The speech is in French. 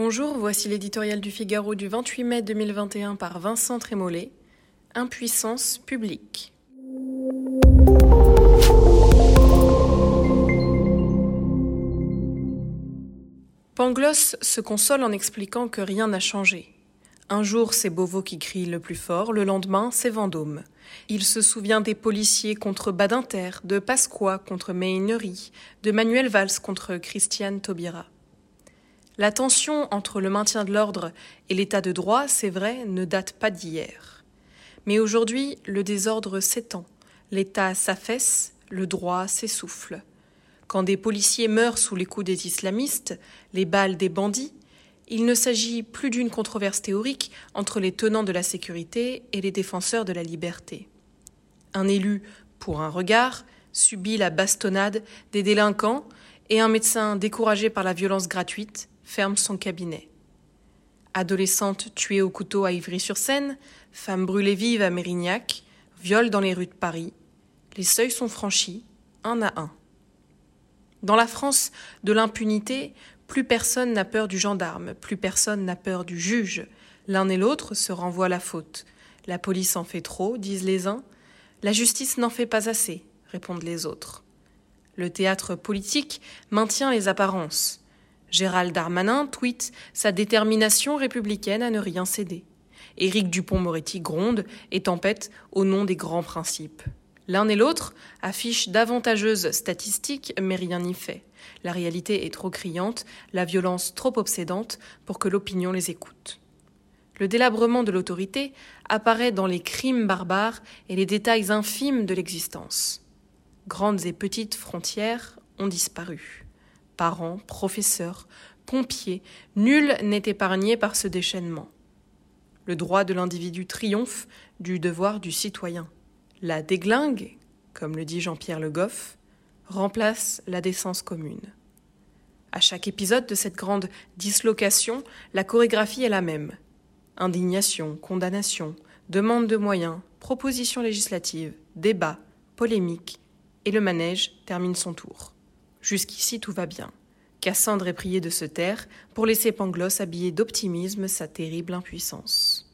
Bonjour, voici l'éditorial du Figaro du 28 mai 2021 par Vincent Trémollet. Impuissance publique. Pangloss se console en expliquant que rien n'a changé. Un jour, c'est Beauvau qui crie le plus fort, le lendemain, c'est Vendôme. Il se souvient des policiers contre Badinter, de Pasqua contre Meinery, de Manuel Valls contre Christiane Taubira. La tension entre le maintien de l'ordre et l'état de droit, c'est vrai, ne date pas d'hier. Mais aujourd'hui, le désordre s'étend, l'état s'affaisse, le droit s'essouffle. Quand des policiers meurent sous les coups des islamistes, les balles des bandits, il ne s'agit plus d'une controverse théorique entre les tenants de la sécurité et les défenseurs de la liberté. Un élu, pour un regard, subit la bastonnade des délinquants et un médecin découragé par la violence gratuite ferme son cabinet. Adolescente tuée au couteau à Ivry-sur-Seine, femme brûlée vive à Mérignac, viol dans les rues de Paris, les seuils sont franchis, un à un. Dans la France de l'impunité, plus personne n'a peur du gendarme, plus personne n'a peur du juge. L'un et l'autre se renvoient la faute. La police en fait trop, disent les uns. La justice n'en fait pas assez, répondent les autres. Le théâtre politique maintient les apparences. Gérald Darmanin tweet sa détermination républicaine à ne rien céder. Éric Dupont-Moretti gronde et tempête au nom des grands principes. L'un et l'autre affichent d'avantageuses statistiques, mais rien n'y fait. La réalité est trop criante, la violence trop obsédante pour que l'opinion les écoute. Le délabrement de l'autorité apparaît dans les crimes barbares et les détails infimes de l'existence. Grandes et petites frontières ont disparu. Parents, professeurs, pompiers, nul n'est épargné par ce déchaînement. Le droit de l'individu triomphe du devoir du citoyen. La déglingue, comme le dit Jean-Pierre Le Goff, remplace la décence commune. À chaque épisode de cette grande dislocation, la chorégraphie est la même. Indignation, condamnation, demande de moyens, propositions législatives, débat, polémique, et le manège termine son tour. Jusqu'ici tout va bien. Cassandre est priée de se taire pour laisser Pangloss habiller d'optimisme sa terrible impuissance.